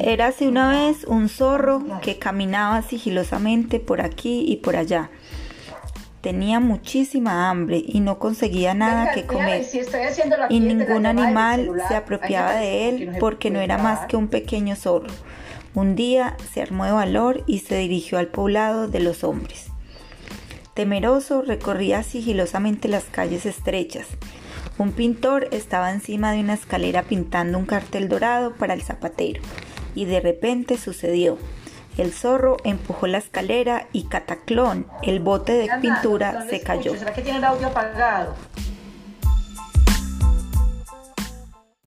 Érase una vez un zorro que caminaba sigilosamente por aquí y por allá. Tenía muchísima hambre y no conseguía nada que comer. Y ningún animal se apropiaba de él porque no era más que un pequeño zorro. Un día se armó de valor y se dirigió al poblado de los hombres. Temeroso recorría sigilosamente las calles estrechas. Un pintor estaba encima de una escalera pintando un cartel dorado para el zapatero. Y de repente sucedió. El zorro empujó la escalera y cataclón, el bote de pintura se cayó. ¿Será que tiene el audio apagado?